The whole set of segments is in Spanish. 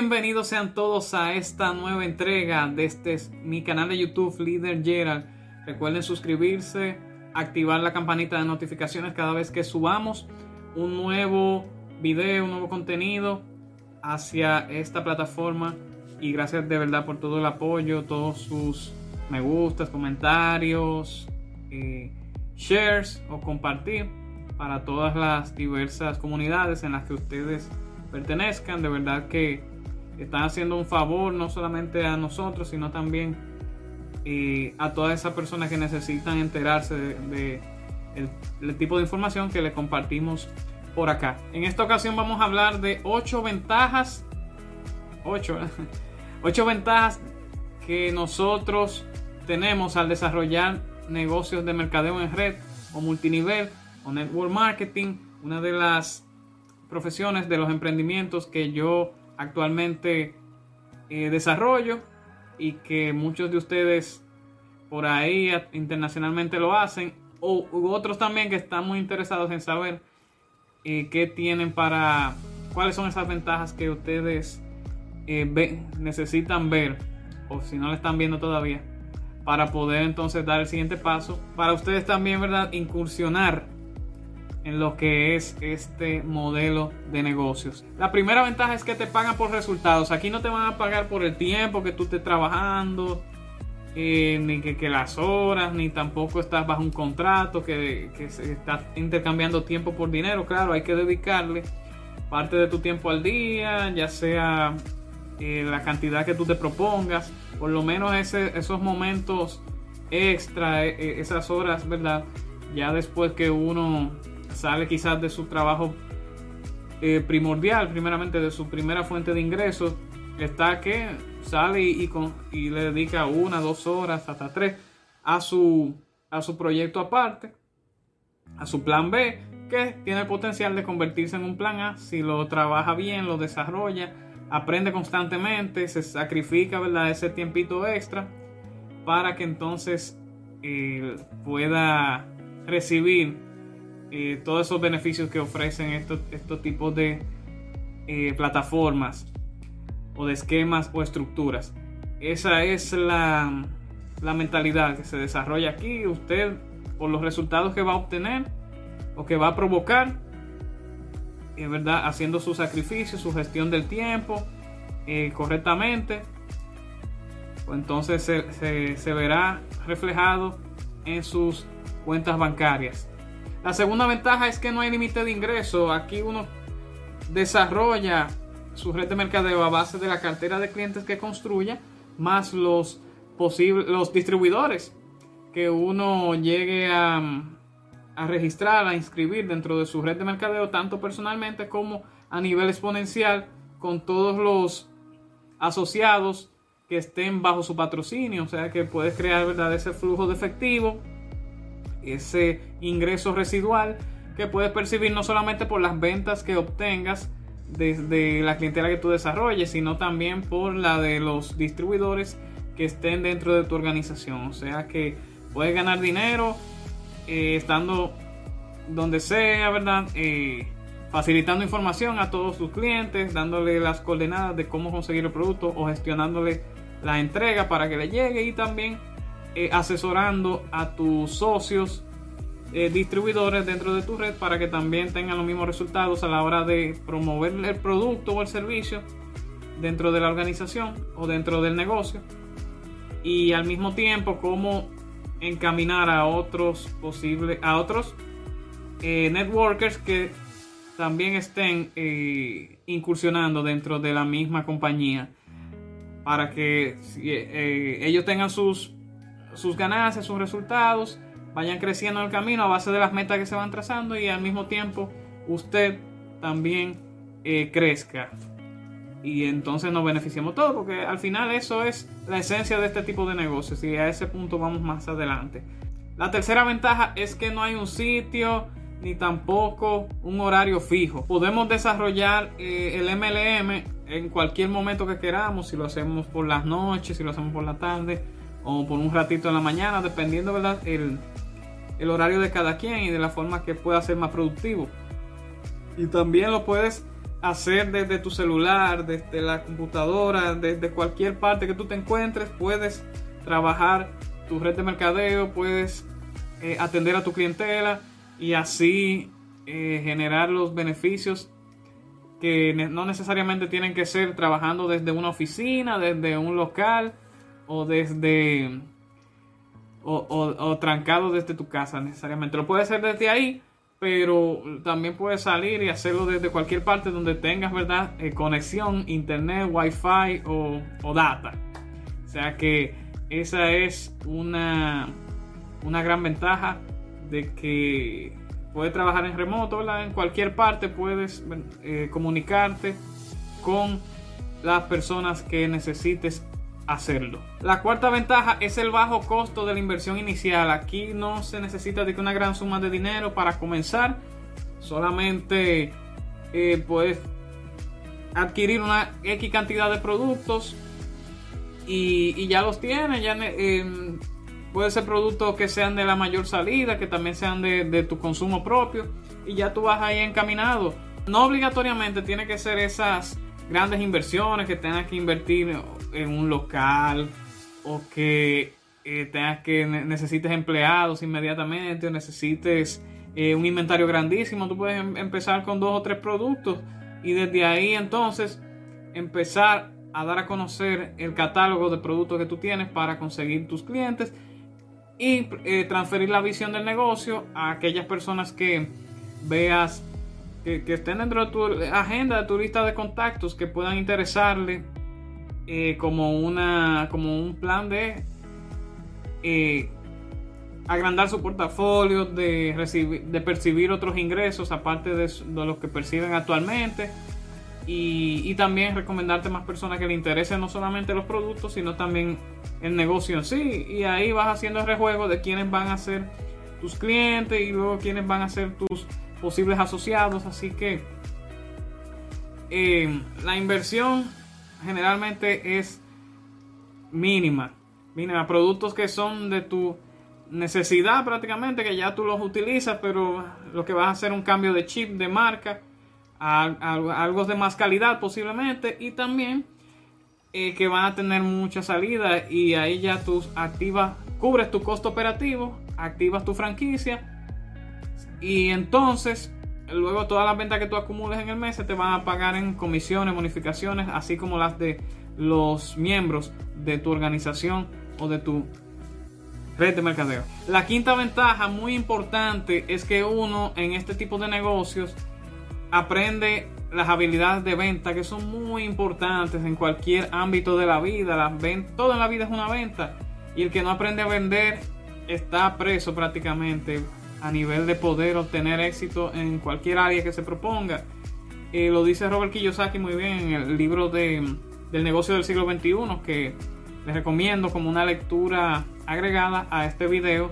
bienvenidos sean todos a esta nueva entrega de este mi canal de YouTube Leader Gerald. Recuerden suscribirse, activar la campanita de notificaciones cada vez que subamos un nuevo video, un nuevo contenido hacia esta plataforma. Y gracias de verdad por todo el apoyo, todos sus me gustas, comentarios, eh, shares o compartir para todas las diversas comunidades en las que ustedes pertenezcan. De verdad que están haciendo un favor no solamente a nosotros, sino también eh, a todas esas personas que necesitan enterarse de, el, tipo de información que le compartimos por acá. En esta ocasión vamos a hablar de 8 ventajas, 8, 8 ventajas que nosotros tenemos al desarrollar negocios de mercadeo en red o multinivel o network marketing. Una de las profesiones, de los emprendimientos que yo actualmente eh, desarrollo y que muchos de ustedes por ahí internacionalmente lo hacen o otros también que están muy interesados en saber eh, qué tienen para cuáles son esas ventajas que ustedes eh, necesitan ver o si no lo están viendo todavía para poder entonces dar el siguiente paso para ustedes también verdad incursionar en lo que es este modelo de negocios. La primera ventaja es que te pagan por resultados. Aquí no te van a pagar por el tiempo que tú estés trabajando, eh, ni que, las horas, ni tampoco estás bajo un contrato que, que se está intercambiando tiempo por dinero. Claro, hay que dedicarle parte de tu tiempo al día, ya sea eh, la cantidad que tú te propongas, por lo menos esos momentos extra, eh, esas horas, ¿verdad? Ya después que uno sale quizás de su trabajo eh, primordial, primeramente de su primera fuente de ingresos, está que sale y, le dedica una, dos horas, hasta tres a su, a su proyecto aparte, a su plan B, que tiene el potencial de convertirse en un plan A si lo trabaja bien, lo desarrolla, aprende constantemente, se sacrifica ¿verdad? ese tiempito extra para que entonces eh, pueda recibir eh, todos esos beneficios que ofrecen estos, estos tipos de eh, plataformas o de esquemas o estructuras. Esa es la, la mentalidad que se desarrolla aquí. Usted, por los resultados que va a obtener o que va a provocar, es eh, verdad, haciendo su sacrificio, su gestión del tiempo correctamente, pues entonces se, se verá reflejado en sus cuentas bancarias. La segunda ventaja es que no hay límite de ingreso. Aquí uno desarrolla su red de mercadeo a base de la cartera de clientes que construya, más los los distribuidores que uno llegue a, a registrar, a inscribir dentro de su red de mercadeo, tanto personalmente como a nivel exponencial, con todos los asociados que estén bajo su patrocinio. O sea que puedes crear ¿verdad? ese flujo de efectivo ese ingreso residual que puedes percibir no solamente por las ventas que obtengas desde la clientela que tú desarrolles, sino también por la de los distribuidores que estén dentro de tu organización. O sea que puedes ganar dinero eh, estando donde sea, ¿verdad? Eh, facilitando información a todos tus clientes, dándole las coordenadas de cómo conseguir el producto o gestionándole la entrega para que le llegue y también eh, asesorando a tus socios eh, distribuidores dentro de tu red para que también tengan los mismos resultados a la hora de promover el producto o el servicio dentro de la organización o dentro del negocio. Y al mismo tiempo cómo encaminar a otros posibles a otros eh, networkers que también estén incursionando dentro de la misma compañía para que ellos tengan sus sus ganancias, sus resultados, vayan creciendo en el camino a base de las metas que se van trazando y al mismo tiempo usted también eh, crezca. Y entonces nos beneficiamos todos, porque al final eso es la esencia de este tipo de negocios y a ese punto vamos más adelante. La tercera ventaja es que no hay un sitio ni tampoco un horario fijo. Podemos desarrollar eh, el MLM en cualquier momento que queramos, si lo hacemos por las noches, si lo hacemos por la tarde o por un ratito en la mañana, dependiendo ¿verdad? El, el horario de cada quien y de la forma que pueda ser más productivo. Y también lo puedes hacer desde tu celular, desde la computadora, desde cualquier parte que tú te encuentres, puedes trabajar tu red de mercadeo, puedes eh, atender a tu clientela y así eh, generar los beneficios que no necesariamente tienen que ser trabajando desde una oficina, desde un local o desde o, o, trancado desde tu casa necesariamente. Lo puedes hacer desde ahí, pero también puedes salir y hacerlo desde cualquier parte donde tengas, ¿verdad? Eh, conexión, internet, wifi o, o data. O sea que esa es una, una gran ventaja de que puedes trabajar en remoto, en cualquier parte puedes eh, comunicarte con las personas que necesites hacerlo. La cuarta ventaja es el bajo costo de la inversión inicial. Aquí no se necesita de una gran suma de dinero para comenzar. Solamente eh, puedes adquirir una X cantidad de productos y, ya los tienes. Ya, eh, puede ser productos que sean de la mayor salida, que también sean de, tu consumo propio y ya tú vas ahí encaminado. No obligatoriamente tiene que ser esas grandes inversiones que tengas que invertir en un local o que eh, tengas que necesites empleados inmediatamente o necesites eh, un inventario grandísimo. Tú puedes em, empezar con dos o tres productos y desde ahí entonces empezar a dar a conocer el catálogo de productos que tú tienes para conseguir tus clientes y eh, transferir la visión del negocio a aquellas personas que veas que, estén dentro de tu agenda, de tu lista de contactos, que puedan interesarle eh, como, una, como un plan de eh, agrandar su portafolio, de, recibir, de percibir otros ingresos aparte de, los que perciben actualmente y, también recomendarte más personas que le interesen no solamente los productos, sino también el negocio en sí. Y ahí vas haciendo el rejuego de quiénes van a ser tus clientes y luego quiénes van a ser tus posibles asociados. Así que eh, la inversión generalmente es mínima. Mínima. Productos que son de tu necesidad prácticamente, que ya tú los utilizas, pero lo que vas a hacer un cambio de chip, de marca algo de más calidad posiblemente y también eh, que van a tener mucha salida y ahí ya tú activas, cubres tu costo operativo, activas tu franquicia y entonces luego todas las ventas que tú acumules en el mes se te van a pagar en comisiones, bonificaciones, así como las de los miembros de tu organización o de tu red de mercadeo. La quinta ventaja muy importante es que uno en este tipo de negocios aprende las habilidades de venta que son muy importantes en cualquier ámbito de la vida. Las toda la vida es una venta. Y el que no aprende a vender está preso prácticamente a nivel de poder obtener éxito en cualquier área que se proponga. Eh, lo dice Robert Kiyosaki muy bien en el libro de, del negocio del siglo XXI que les recomiendo como una lectura agregada a este video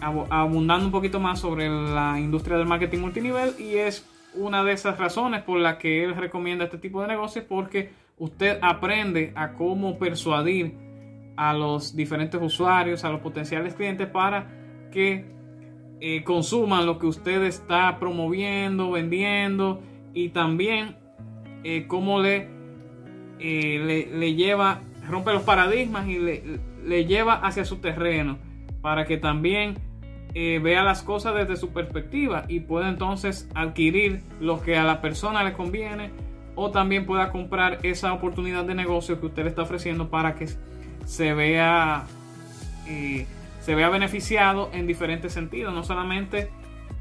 abundando un poquito más sobre la industria del marketing multinivel y es una de esas razones por las que él recomienda este tipo de negocios porque usted aprende a cómo persuadir a los diferentes usuarios, a los potenciales clientes para que eh, consuman lo que usted está promoviendo, vendiendo y también eh, cómo le, eh, le, lleva, rompe los paradigmas y le, le lleva hacia su terreno para que también vea las cosas desde su perspectiva y pueda entonces adquirir lo que a la persona le conviene o también pueda comprar esa oportunidad de negocio que usted le está ofreciendo para que se vea se vea beneficiado en diferentes sentidos no solamente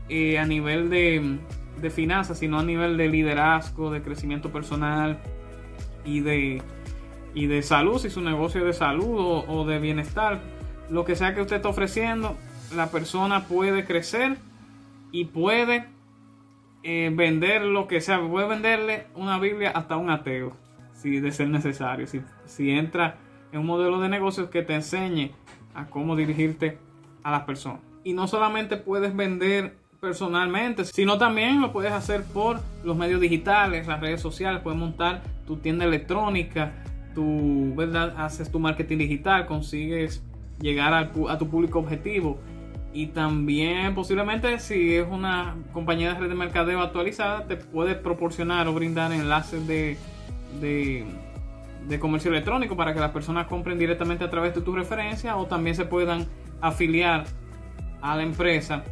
eh, a nivel de, de, finanzas sino a nivel de liderazgo de crecimiento personal y de y de salud si su negocio es de salud o, de bienestar lo que sea que usted está ofreciendo la persona puede crecer y puede eh, vender lo que sea. Puede venderle una Biblia hasta un ateo, si de ser necesario. Si, si entra en un modelo de negocios que te enseñe a cómo dirigirte a las personas. Y no solamente puedes vender personalmente, sino también lo puedes hacer por los medios digitales, las redes sociales, puedes montar tu tienda electrónica, tu, ¿verdad? Haces tu marketing digital, consigues llegar a tu público objetivo Y también posiblemente si es una compañía de red de mercadeo actualizada, te puede proporcionar o brindar enlaces de, de, de comercio electrónico para que las personas compren directamente a través de tu referencia o también se puedan afiliar a la empresa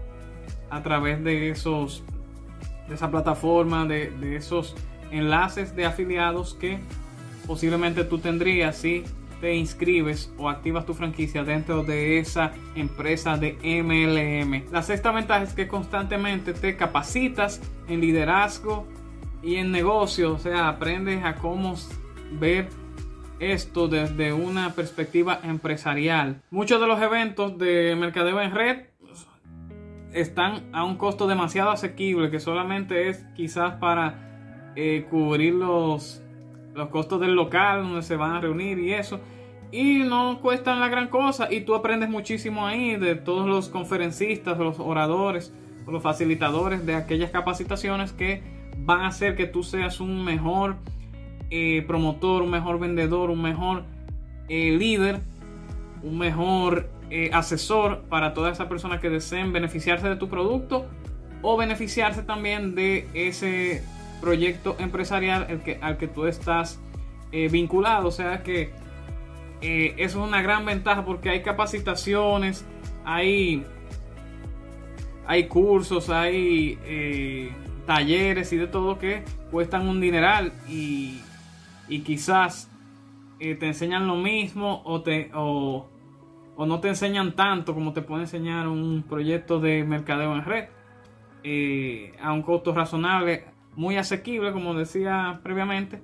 a través de esos de esa plataforma, de, de esos enlaces de afiliados que posiblemente tú tendrías si te inscribes o activas tu franquicia dentro de esa empresa de MLM. La sexta ventaja es que constantemente te capacitas en liderazgo y en negocio, o sea, aprendes a cómo ver esto desde una perspectiva empresarial. Muchos de los eventos de mercadeo en red están a un costo demasiado asequible que solamente es quizás para eh, cubrir los, los costos del local donde se van a reunir y eso. Y no cuestan la gran cosa y tú aprendes muchísimo ahí de todos los conferencistas, los oradores, los facilitadores de aquellas capacitaciones que van a hacer que tú seas un mejor eh, promotor, un mejor vendedor, un mejor eh, líder, un mejor eh, asesor para todas esas personas que deseen beneficiarse de tu producto o beneficiarse también de ese proyecto empresarial al que tú estás vinculado. O sea que eso es una gran ventaja porque hay capacitaciones, hay, hay cursos, hay talleres y de todo que cuestan un dineral y, y quizás te enseñan lo mismo o te... O, o no te enseñan tanto como te puede enseñar un proyecto de mercadeo en red eh, a un costo razonable, muy asequible, como decía previamente,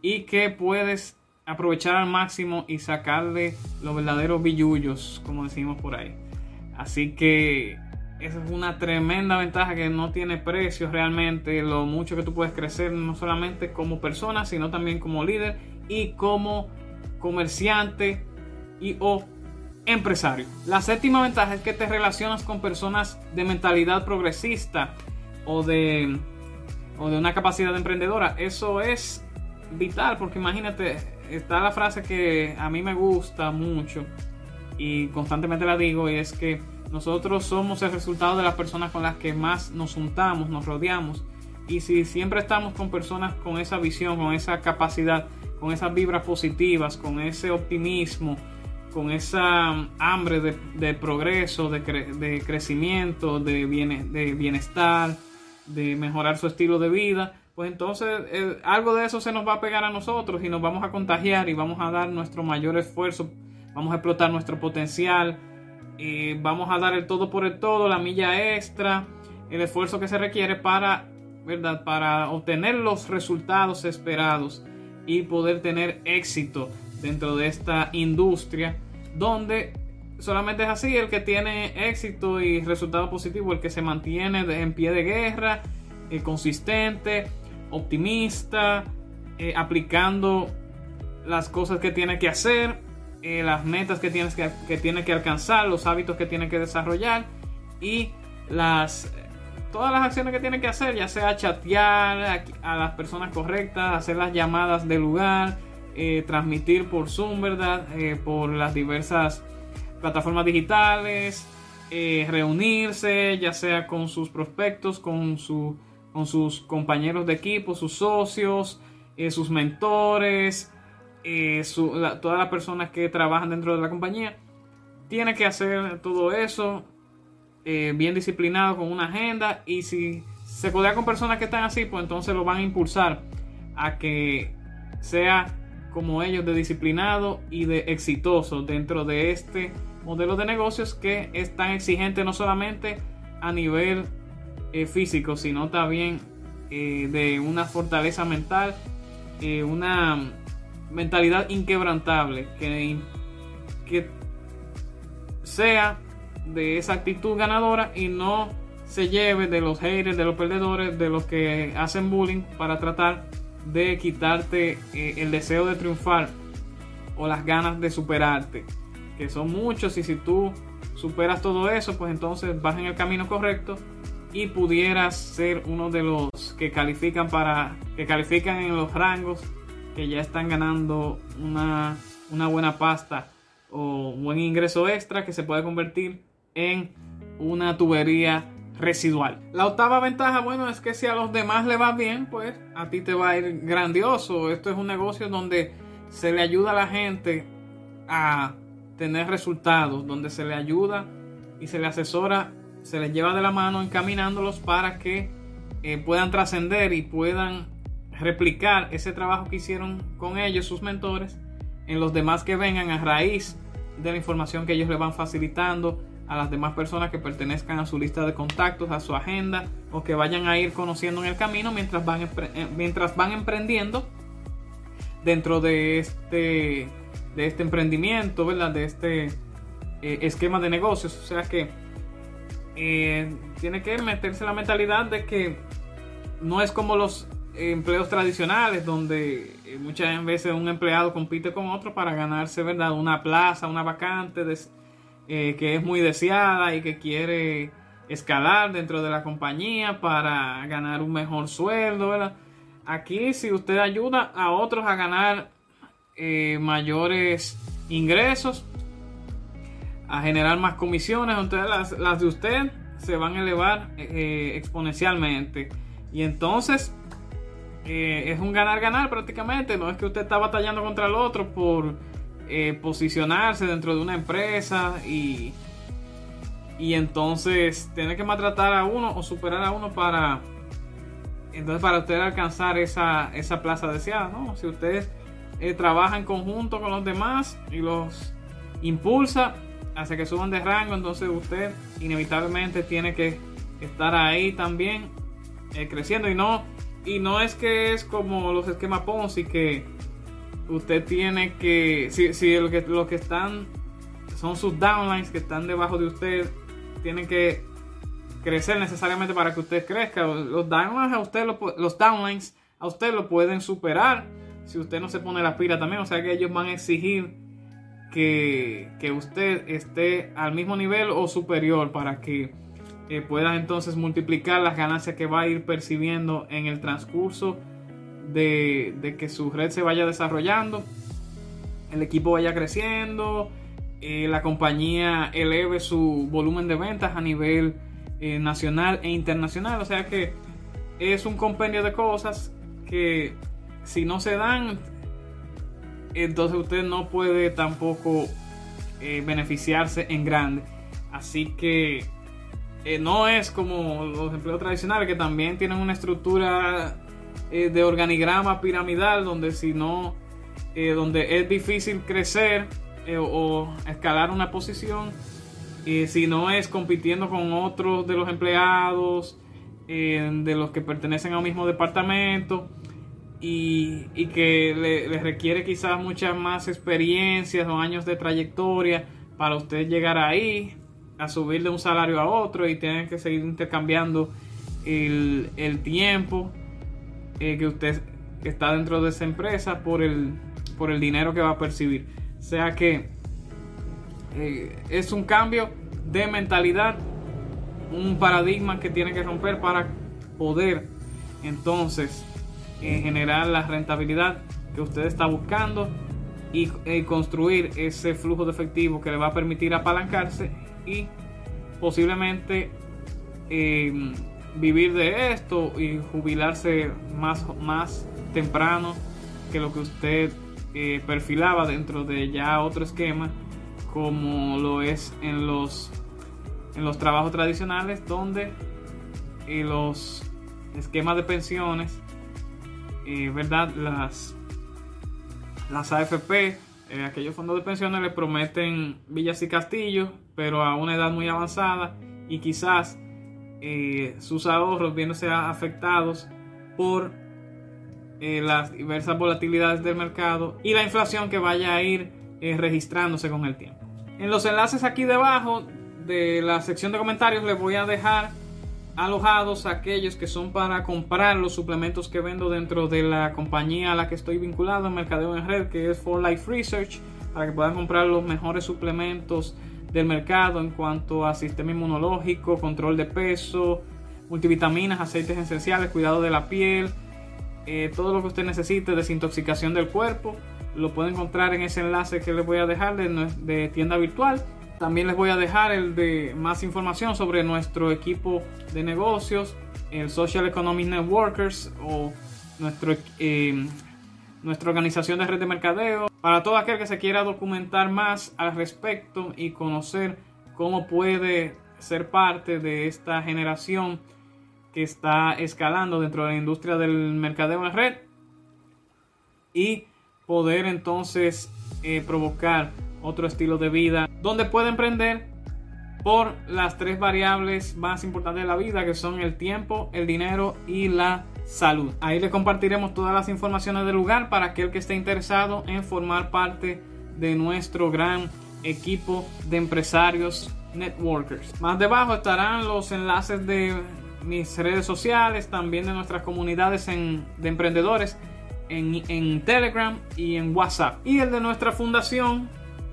y que puedes aprovechar al máximo y sacarle los verdaderos billullos, como decimos por ahí. Así que esa es una tremenda ventaja que no tiene precio realmente, lo mucho que tú puedes crecer no solamente como persona, sino también como líder y como comerciante y o empresario. La séptima ventaja es que te relacionas con personas de mentalidad progresista o de, o de una capacidad emprendedora. Eso es vital porque imagínate, está la frase que a mí me gusta mucho y constantemente la digo y es que nosotros somos el resultado de las personas con las que más nos juntamos, nos rodeamos. Y si siempre estamos con personas con esa visión, con esa capacidad, con esas vibras positivas, con ese optimismo, con esa hambre de, progreso, de, crecimiento, de, de, bienestar, de mejorar su estilo de vida, pues entonces eh, algo de eso se nos va a pegar a nosotros y nos vamos a contagiar y vamos a dar nuestro mayor esfuerzo, vamos a explotar nuestro potencial, eh, vamos a dar el todo por el todo, la milla extra, el esfuerzo que se requiere para, ¿verdad? para obtener los resultados esperados y poder tener éxito dentro de esta industria donde solamente es así el que tiene éxito y resultado positivo, el que se mantiene en pie de guerra, eh, consistente, optimista, eh, aplicando las cosas que tiene que hacer, eh, las metas que, tienes que, que que alcanzar, los hábitos que tiene que desarrollar y las todas las acciones que tiene que hacer, ya sea chatear a, las personas correctas, hacer las llamadas de lugar, eh, transmitir por Zoom, ¿verdad? Eh, por las diversas plataformas digitales, reunirse, ya sea con sus prospectos, con, su, con sus compañeros de equipo, sus socios, sus mentores, todas las personas que trabajan dentro de la compañía. Tiene que hacer todo eso bien disciplinado con una agenda y si se codea con personas que están así, pues entonces lo van a impulsar a que sea como ellos de disciplinado y de exitoso dentro de este modelo de negocios que es tan exigente no solamente a nivel eh, físico, sino también eh, de una fortaleza mental, eh, una mentalidad inquebrantable, que, que sea de esa actitud ganadora y no se lleve de los haters, de los perdedores, de los que hacen bullying para tratar de quitarte eh, el deseo de triunfar o las ganas de superarte, que son muchos. Y si tú superas todo eso, pues entonces vas en el camino correcto y pudieras ser uno de los que califican para que califican en los rangos que ya están ganando una, una buena pasta o un buen ingreso extra que se puede convertir en una tubería residual. La octava ventaja, bueno, es que si a los demás le va bien, pues a ti te va a ir grandioso. Esto es un negocio donde se le ayuda a la gente a tener resultados, donde se le ayuda y se le asesora, se les lleva de la mano encaminándolos para que eh, puedan trascender y puedan replicar ese trabajo que hicieron con ellos, sus mentores, en los demás que vengan a raíz de la información que ellos le van facilitando a las demás personas que pertenezcan a su lista de contactos, a su agenda o que vayan a ir conociendo en el camino mientras van, eh, mientras van emprendiendo dentro de este, de este emprendimiento, ¿verdad? De este eh, esquema de negocios. O sea que eh, tiene que meterse la mentalidad de que no es como los empleos tradicionales donde muchas veces un empleado compite con otro para ganarse, ¿verdad? Una plaza, una vacante eh, que es muy deseada y que quiere escalar dentro de la compañía para ganar un mejor sueldo, ¿verdad? Aquí si usted ayuda a otros a ganar eh, mayores ingresos, a generar más comisiones, entonces las, de usted se van a elevar eh, exponencialmente. Y entonces es un ganar-ganar prácticamente. No es que usted está batallando contra el otro por eh, posicionarse dentro de una empresa y, y entonces tiene que maltratar a uno o superar a uno para entonces para usted alcanzar esa, esa plaza deseada, ¿no? Si usted eh, trabaja en conjunto con los demás y los impulsa hacia que suban de rango, entonces usted inevitablemente tiene que estar ahí también eh, creciendo y no y no es que es como los esquemas Ponzi que usted tiene que, si, si lo, que, lo que están son sus downlines que están debajo de usted, tienen que crecer necesariamente para que usted crezca. Los downlines a usted lo, los downlines a usted lo pueden superar si usted no se pone la pila también. O sea que ellos van a exigir que, que usted esté al mismo nivel o superior para que eh, pueda entonces multiplicar las ganancias que va a ir percibiendo en el transcurso de, que su red se vaya desarrollando, el equipo vaya creciendo, eh, la compañía eleve su volumen de ventas a nivel eh, nacional e internacional. O sea que es un compendio de cosas que si no se dan, entonces usted no puede tampoco eh, beneficiarse en grande. Así que no es como los empleos tradicionales que también tienen una estructura eh, de organigrama piramidal donde si no, eh, donde es difícil crecer eh, o, escalar una posición, si no es compitiendo con otros de los empleados, de los que pertenecen a un mismo departamento. Y, que le, requiere quizás muchas más experiencias o años de trayectoria para usted llegar ahí, a subir de un salario a otro y tener que seguir intercambiando el, el tiempo eh, que usted está dentro de esa empresa por el, por el dinero que va a percibir. O sea que eh, es un cambio de mentalidad, un paradigma que tiene que romper para poder entonces eh, generar la rentabilidad que usted está buscando y construir ese flujo de efectivo que le va a permitir apalancarse y posiblemente vivir de esto y jubilarse más, más temprano que lo que usted eh, perfilaba dentro de ya otro esquema como lo es en los en los trabajos tradicionales donde eh, los esquemas de pensiones eh, verdad las las AFP aquellos fondos de pensiones le prometen villas y castillos pero a una edad muy avanzada y quizás eh, sus ahorros viéndose afectados por eh, las diversas volatilidades del mercado y la inflación que vaya a ir eh, registrándose con el tiempo. En los enlaces aquí debajo de la sección de comentarios les voy a dejar alojados aquellos que son para comprar los suplementos que vendo dentro de la compañía a la que estoy vinculado en Mercadeo en Red, que es For Life Research, para que puedan comprar los mejores suplementos del mercado en cuanto a sistema inmunológico, control de peso, multivitaminas, aceites esenciales, cuidado de la piel, eh, todo lo que usted necesite, desintoxicación del cuerpo, lo puede encontrar en ese enlace que les voy a dejar de, tienda virtual. También les voy a dejar el de más información sobre nuestro equipo de negocios, el Social Economic Networkers o nuestro, eh, nuestra organización de red de mercadeo. Para todo aquel que se quiera documentar más al respecto y conocer cómo puede ser parte de esta generación que está escalando dentro de la industria del mercadeo en red y poder entonces eh, provocar otro estilo de vida donde puede emprender por las tres variables más importantes de la vida que son el tiempo, el dinero y la salud. Ahí le compartiremos todas las informaciones del lugar para aquel que esté interesado en formar parte de nuestro gran equipo de empresarios networkers. Más debajo estarán los enlaces de mis redes sociales, también de nuestras comunidades de emprendedores en, en Telegram y en WhatsApp. Y el de nuestra fundación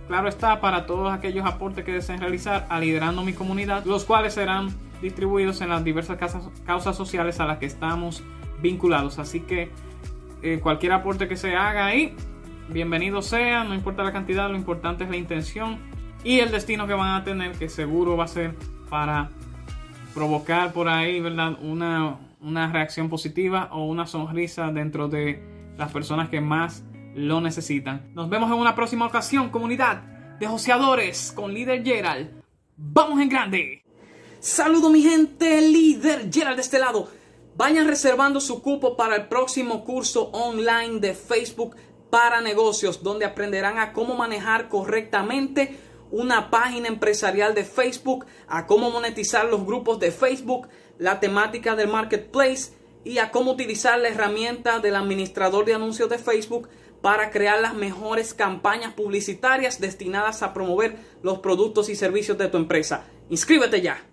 Claro está para todos aquellos aportes que deseen realizar a Liderando mi comunidad, los cuales serán distribuidos en las diversas causas, sociales a las que estamos vinculados. Así que eh, cualquier aporte que se haga ahí, bienvenido sea, no importa la cantidad, lo importante es la intención y el destino que van a tener, que seguro va a ser para provocar por ahí, ¿verdad? Una, una reacción positiva o una sonrisa dentro de las personas que más lo necesitan. Nos vemos en una próxima ocasión, comunidad de joseadores con líder Gerald. ¡Vamos en grande! Saludo mi gente, líder Gerald de este lado. Vayan reservando su cupo para el próximo curso online de Facebook para negocios, donde aprenderán a cómo manejar correctamente una página empresarial de Facebook, a cómo monetizar los grupos de Facebook, la temática del marketplace y a cómo utilizar la herramienta del administrador de anuncios de Facebook para crear las mejores campañas publicitarias destinadas a promover los productos y servicios de tu empresa. Inscríbete ya.